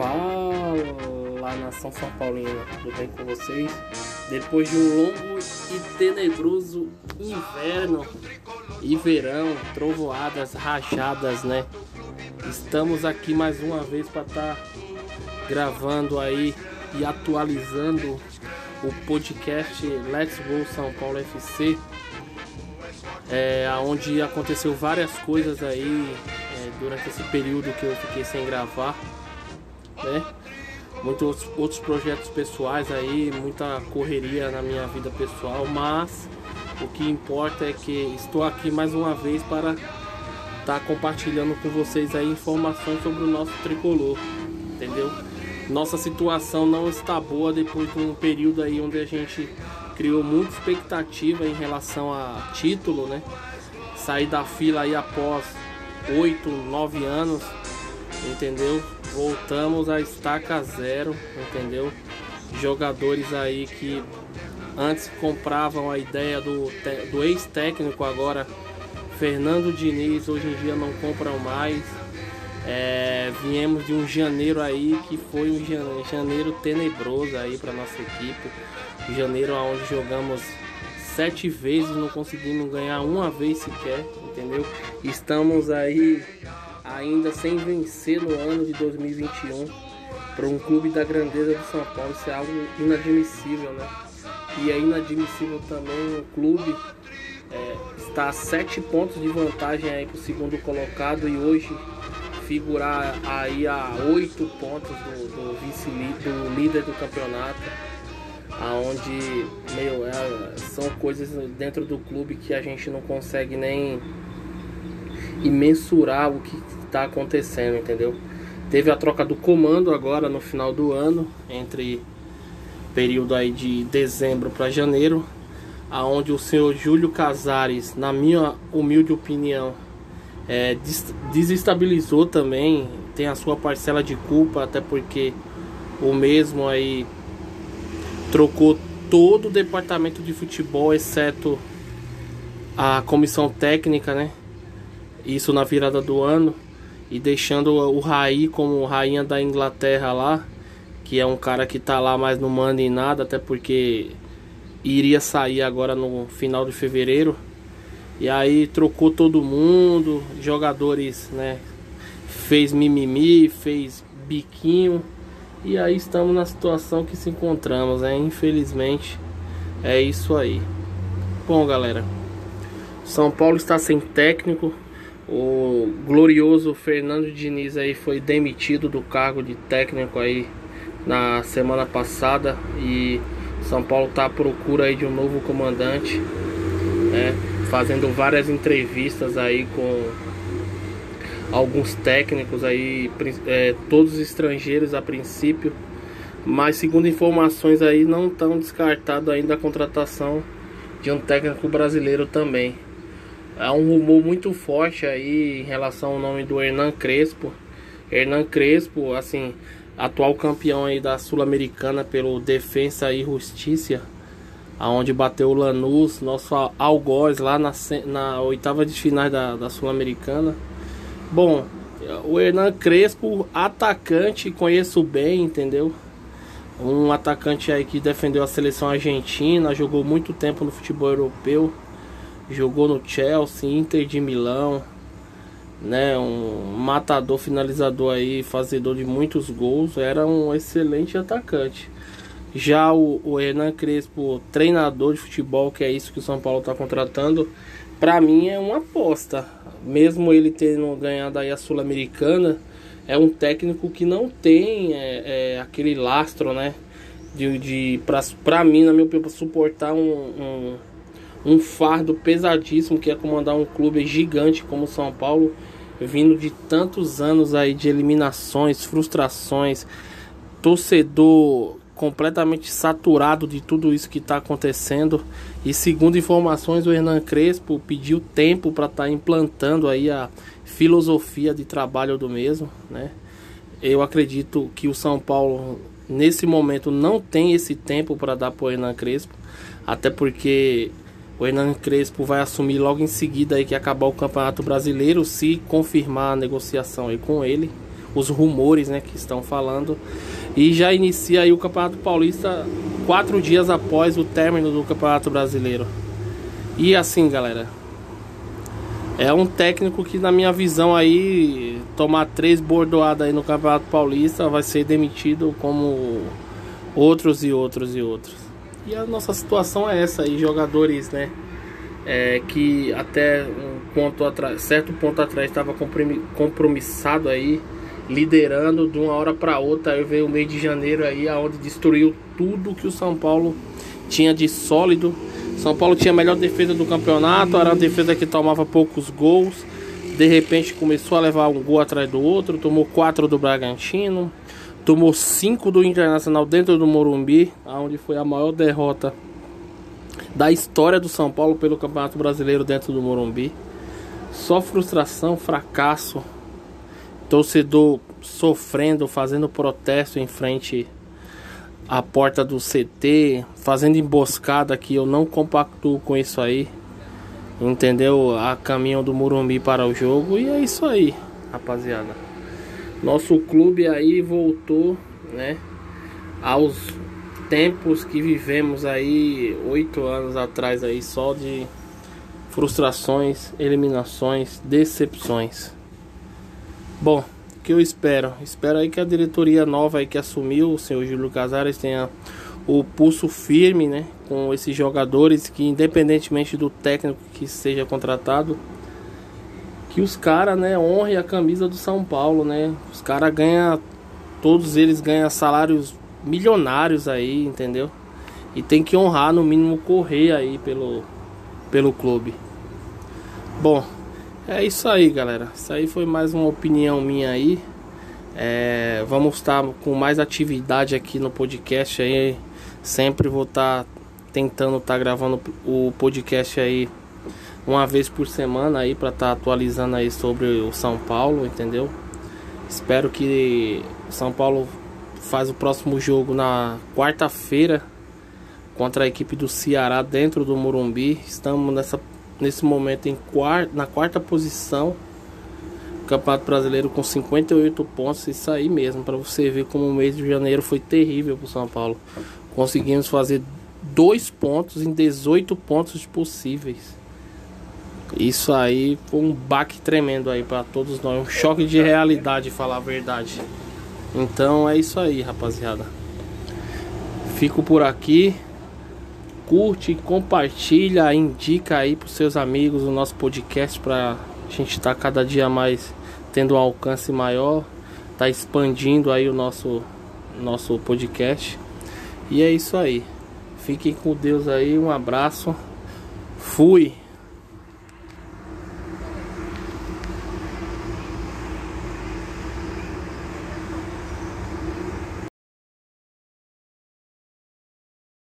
Fala nação São Paulina, tudo bem com vocês? Depois de um longo e tenebroso inverno e verão, trovoadas, rajadas, né? Estamos aqui mais uma vez para estar tá gravando aí e atualizando o podcast Let's Go São Paulo FC, é, onde aconteceu várias coisas aí é, durante esse período que eu fiquei sem gravar, né? Muitos outros projetos pessoais aí, muita correria na minha vida pessoal, mas o que importa é que estou aqui mais uma vez para estar tá compartilhando com vocês aí informações sobre o nosso tricolor, entendeu? Nossa situação não está boa depois de um período aí onde a gente criou muita expectativa em relação a título, né? Sair da fila aí após 8, 9 anos, entendeu? Voltamos a estaca zero, entendeu? Jogadores aí que antes compravam a ideia do, do ex-técnico, agora Fernando Diniz, hoje em dia não compram mais é, viemos de um janeiro aí que foi um janeiro tenebroso aí para nossa equipe. Janeiro onde jogamos sete vezes, não conseguimos ganhar uma vez sequer, entendeu? Estamos aí ainda sem vencer no ano de 2021 para um clube da grandeza do São Paulo, isso é algo inadmissível, né? E é inadmissível também o clube é, está a sete pontos de vantagem aí para o segundo colocado e hoje figurar aí a oito pontos do, do vice do líder do campeonato, aonde meu é, são coisas dentro do clube que a gente não consegue nem mensurar o que está acontecendo, entendeu? Teve a troca do comando agora no final do ano entre período aí de dezembro para janeiro, aonde o senhor Júlio Casares, na minha humilde opinião, é, desestabilizou também, tem a sua parcela de culpa, até porque o mesmo aí trocou todo o departamento de futebol, exceto a comissão técnica, né? Isso na virada do ano. E deixando o Raí como rainha da Inglaterra lá, que é um cara que tá lá, mas não manda em nada, até porque iria sair agora no final de fevereiro. E aí trocou todo mundo, jogadores, né? Fez mimimi, fez biquinho. E aí estamos na situação que se encontramos, né? Infelizmente é isso aí. Bom, galera, São Paulo está sem técnico. O glorioso Fernando Diniz aí foi demitido do cargo de técnico aí na semana passada e São Paulo está à procura aí de um novo comandante, né? fazendo várias entrevistas aí com alguns técnicos aí, é, todos estrangeiros a princípio, mas segundo informações aí não estão descartado ainda a contratação de um técnico brasileiro também. Há um rumor muito forte aí em relação ao nome do Hernan Crespo. Hernan Crespo, assim, atual campeão aí da Sul-Americana pelo Defensa e Justiça aonde bateu o Lanús, nosso algoz lá na, na oitava de finais da, da Sul-Americana. Bom, o Hernan Crespo, atacante, conheço bem, entendeu? Um atacante aí que defendeu a seleção argentina, jogou muito tempo no futebol europeu, jogou no Chelsea, Inter de Milão, né? Um matador, finalizador aí, fazedor de muitos gols, era um excelente atacante. Já o, o Hernan Crespo, treinador de futebol, que é isso que o São Paulo está contratando, para mim é uma aposta. Mesmo ele tendo ganhado aí a Sul-Americana, é um técnico que não tem é, é, aquele lastro, né? De, de para mim, na minha opinião, suportar um, um, um fardo pesadíssimo que é comandar um clube gigante como o São Paulo, vindo de tantos anos aí de eliminações, frustrações, torcedor completamente saturado de tudo isso que está acontecendo. E segundo informações, o Hernan Crespo pediu tempo para estar tá implantando aí a filosofia de trabalho do mesmo, né? Eu acredito que o São Paulo nesse momento não tem esse tempo para dar para o Hernan Crespo, até porque o Hernan Crespo vai assumir logo em seguida aí que acabar o Campeonato Brasileiro, se confirmar a negociação aí com ele, os rumores, né, que estão falando. E já inicia aí o Campeonato Paulista quatro dias após o término do Campeonato Brasileiro. E assim, galera, é um técnico que na minha visão aí tomar três bordoadas aí no Campeonato Paulista vai ser demitido como outros e outros e outros. E a nossa situação é essa aí, jogadores, né? É, que até um ponto atrás, certo ponto atrás estava compromissado aí, liderando de uma hora para outra. Aí veio o mês de janeiro aí, aonde destruiu tudo que o São Paulo tinha de sólido. São Paulo tinha a melhor defesa do campeonato, era uma defesa que tomava poucos gols. De repente começou a levar um gol atrás do outro, tomou quatro do Bragantino, tomou cinco do Internacional dentro do Morumbi, onde foi a maior derrota da história do São Paulo pelo Campeonato Brasileiro dentro do Morumbi. Só frustração, fracasso, torcedor sofrendo, fazendo protesto em frente à porta do CT, fazendo emboscada que eu não compactuo com isso aí. Entendeu? A caminho do Morumbi para o jogo e é isso aí, rapaziada. Nosso clube aí voltou, né, aos tempos que vivemos aí oito anos atrás aí só de frustrações, eliminações, decepções. Bom, o que eu espero? Espero aí que a diretoria nova aí que assumiu, o senhor Júlio Casares, tenha o pulso firme, né, com esses jogadores que independentemente do técnico que seja contratado, que os caras, né, honrem a camisa do São Paulo, né? Os caras ganham, todos eles ganham salários milionários aí, entendeu? E tem que honrar, no mínimo, correr aí pelo, pelo clube. Bom, é isso aí, galera. Isso aí foi mais uma opinião minha aí. É, vamos estar com mais atividade aqui no podcast aí. Sempre vou estar tentando estar gravando o podcast aí uma vez por semana aí para estar atualizando aí sobre o São Paulo, entendeu? Espero que São Paulo faz o próximo jogo na quarta-feira contra a equipe do Ceará dentro do Morumbi. Estamos nessa, nesse momento em quarta, na quarta posição. Campeonato Brasileiro com 58 pontos. Isso aí mesmo, para você ver como o mês de janeiro foi terrível para o São Paulo. Conseguimos fazer dois pontos em 18 pontos possíveis. Isso aí foi um baque tremendo aí para todos nós, um choque de realidade, falar a verdade. Então é isso aí, rapaziada. Fico por aqui. Curte, compartilha, indica aí pros seus amigos o nosso podcast para a gente estar tá cada dia mais tendo um alcance maior, tá expandindo aí o nosso nosso podcast. E é isso aí. Fiquem com Deus aí, um abraço. Fui.